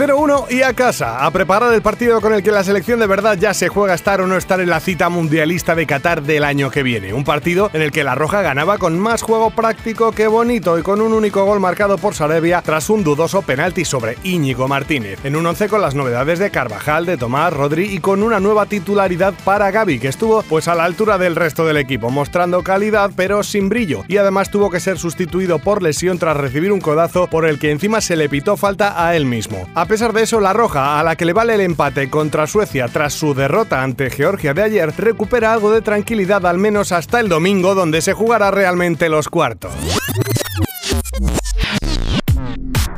0-1 y a casa, a preparar el partido con el que la selección de verdad ya se juega estar o no estar en la cita mundialista de Qatar del año que viene. Un partido en el que la Roja ganaba con más juego práctico que bonito y con un único gol marcado por Sarabia tras un dudoso penalti sobre Íñigo Martínez. En un once con las novedades de Carvajal, de Tomás, Rodri y con una nueva titularidad para Gaby, que estuvo pues a la altura del resto del equipo, mostrando calidad pero sin brillo. Y además tuvo que ser sustituido por lesión tras recibir un codazo por el que encima se le pitó falta a él mismo. Pesar de eso, la Roja, a la que le vale el empate contra Suecia tras su derrota ante Georgia de ayer, recupera algo de tranquilidad al menos hasta el domingo donde se jugará realmente los cuartos.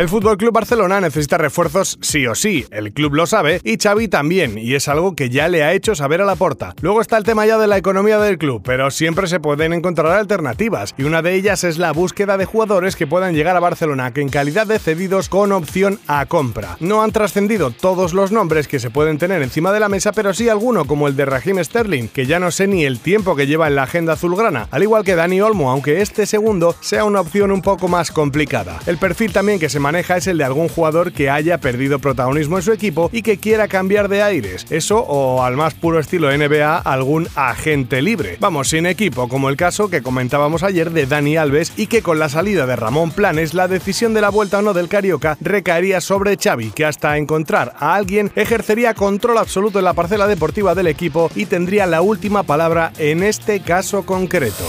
El Fútbol Club Barcelona necesita refuerzos sí o sí, el club lo sabe y Xavi también, y es algo que ya le ha hecho saber a la porta. Luego está el tema ya de la economía del club, pero siempre se pueden encontrar alternativas, y una de ellas es la búsqueda de jugadores que puedan llegar a Barcelona que en calidad de cedidos con opción a compra. No han trascendido todos los nombres que se pueden tener encima de la mesa, pero sí alguno como el de Raheem Sterling, que ya no sé ni el tiempo que lleva en la agenda azulgrana, al igual que Dani Olmo, aunque este segundo sea una opción un poco más complicada. El perfil también que se es el de algún jugador que haya perdido protagonismo en su equipo y que quiera cambiar de aires. Eso o al más puro estilo NBA, algún agente libre. Vamos, sin equipo, como el caso que comentábamos ayer de Dani Alves y que con la salida de Ramón Planes la decisión de la vuelta o no del Carioca recaería sobre Xavi, que hasta encontrar a alguien ejercería control absoluto en la parcela deportiva del equipo y tendría la última palabra en este caso concreto.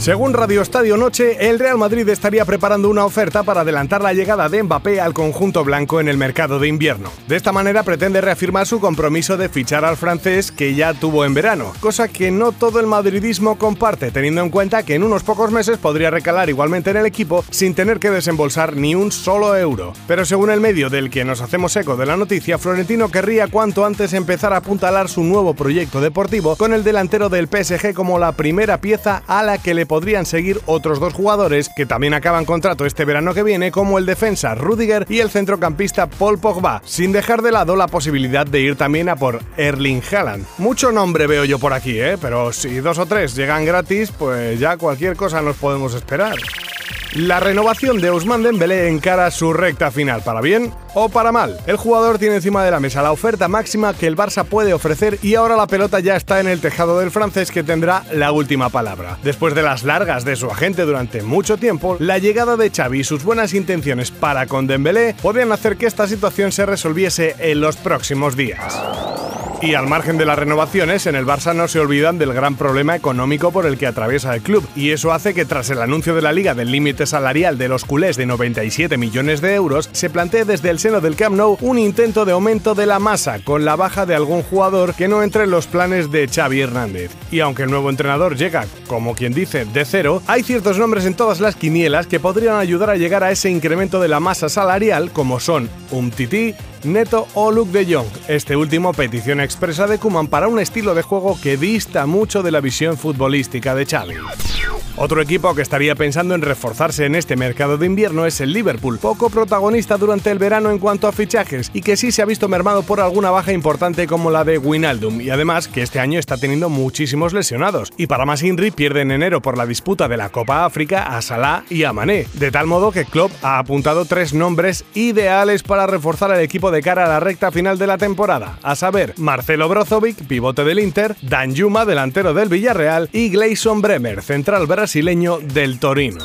Según Radio Estadio Noche, el Real Madrid estaría preparando una oferta para adelantar la llegada de Mbappé al conjunto blanco en el mercado de invierno. De esta manera pretende reafirmar su compromiso de fichar al francés que ya tuvo en verano, cosa que no todo el madridismo comparte, teniendo en cuenta que en unos pocos meses podría recalar igualmente en el equipo sin tener que desembolsar ni un solo euro. Pero según el medio del que nos hacemos eco de la noticia, Florentino querría cuanto antes empezar a apuntalar su nuevo proyecto deportivo con el delantero del PSG como la primera pieza a la que le podrían seguir otros dos jugadores que también acaban contrato este verano que viene, como el defensa Rudiger y el centrocampista Paul Pogba, sin dejar de lado la posibilidad de ir también a por Erling Haaland. Mucho nombre veo yo por aquí, ¿eh? pero si dos o tres llegan gratis, pues ya cualquier cosa nos podemos esperar. La renovación de Ousmane Dembélé encara su recta final, para bien o para mal. El jugador tiene encima de la mesa la oferta máxima que el Barça puede ofrecer y ahora la pelota ya está en el tejado del francés que tendrá la última palabra. Después de las largas de su agente durante mucho tiempo, la llegada de Xavi y sus buenas intenciones para con Dembélé podrían hacer que esta situación se resolviese en los próximos días. Y al margen de las renovaciones, en el Barça no se olvidan del gran problema económico por el que atraviesa el club, y eso hace que tras el anuncio de la liga del límite salarial de los culés de 97 millones de euros, se plantee desde el seno del Camp Nou un intento de aumento de la masa, con la baja de algún jugador que no entre en los planes de Xavi Hernández. Y aunque el nuevo entrenador llega, como quien dice, de cero, hay ciertos nombres en todas las quinielas que podrían ayudar a llegar a ese incremento de la masa salarial, como son Umtiti, Neto o Luke de Jong. Este último petición expresa de Kuman para un estilo de juego que dista mucho de la visión futbolística de Xavi. Otro equipo que estaría pensando en reforzarse en este mercado de invierno es el Liverpool, poco protagonista durante el verano en cuanto a fichajes y que sí se ha visto mermado por alguna baja importante como la de Winaldum y además que este año está teniendo muchísimos lesionados. Y para más Inri pierde en enero por la disputa de la Copa África a Salah y a Mané, de tal modo que Klopp ha apuntado tres nombres ideales para reforzar el equipo de cara a la recta final de la temporada, a saber, Marcelo Brozovic, pivote del Inter, Dan Yuma, delantero del Villarreal y Gleison Bremer, central brasileño del Torino.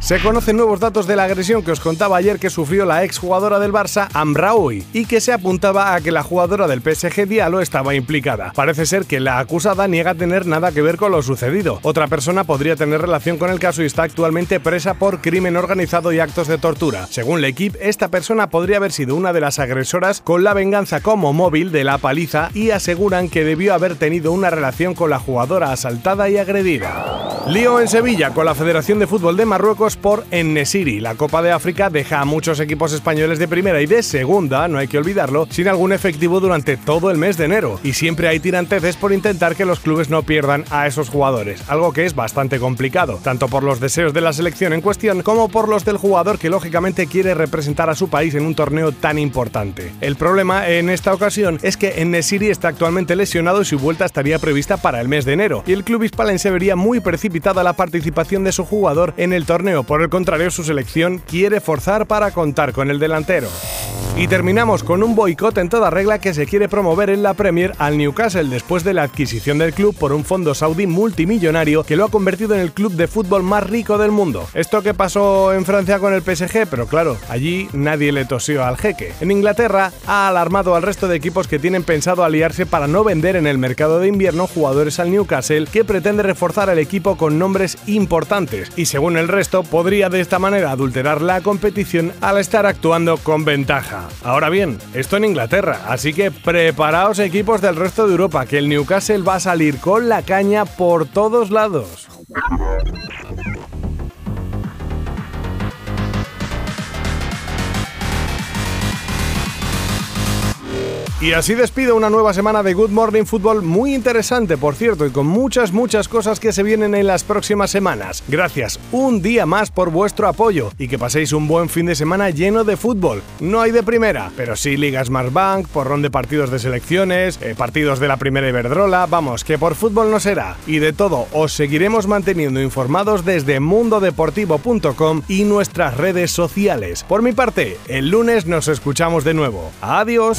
Se conocen nuevos datos de la agresión que os contaba ayer que sufrió la exjugadora del Barça, Amraoui, y que se apuntaba a que la jugadora del PSG Diallo estaba implicada. Parece ser que la acusada niega tener nada que ver con lo sucedido. Otra persona podría tener relación con el caso y está actualmente presa por crimen organizado y actos de tortura. Según la equipe, esta persona podría haber sido una de las agresoras con la venganza como móvil de la paliza y aseguran que debió haber tenido una relación con la jugadora asaltada y agredida. Lío en Sevilla con la Federación de Fútbol de Marruecos por Ennesiri. La Copa de África deja a muchos equipos españoles de primera y de segunda, no hay que olvidarlo, sin algún efectivo durante todo el mes de enero. Y siempre hay tiranteces por intentar que los clubes no pierdan a esos jugadores, algo que es bastante complicado, tanto por los deseos de la selección en cuestión como por los del jugador que lógicamente quiere representar a su país en un torneo tan importante. El problema en esta ocasión es que Ennesiri está actualmente lesionado y su vuelta estaría prevista para el mes de enero, y el club hispalense vería muy la participación de su jugador en el torneo. Por el contrario, su selección quiere forzar para contar con el delantero. Y terminamos con un boicot en toda regla que se quiere promover en la Premier al Newcastle después de la adquisición del club por un fondo saudí multimillonario que lo ha convertido en el club de fútbol más rico del mundo. Esto que pasó en Francia con el PSG, pero claro, allí nadie le tosió al jeque. En Inglaterra ha alarmado al resto de equipos que tienen pensado aliarse para no vender en el mercado de invierno jugadores al Newcastle que pretende reforzar el equipo con nombres importantes y según el resto podría de esta manera adulterar la competición al estar actuando con ventaja. Ahora bien, esto en Inglaterra, así que preparaos equipos del resto de Europa, que el Newcastle va a salir con la caña por todos lados. Y así despido una nueva semana de Good Morning Football muy interesante, por cierto, y con muchas, muchas cosas que se vienen en las próximas semanas. Gracias un día más por vuestro apoyo y que paséis un buen fin de semana lleno de fútbol. No hay de primera, pero sí Liga Bank, porrón de partidos de selecciones, eh, partidos de la primera Iberdrola, vamos, que por fútbol no será. Y de todo, os seguiremos manteniendo informados desde mundodeportivo.com y nuestras redes sociales. Por mi parte, el lunes nos escuchamos de nuevo. Adiós.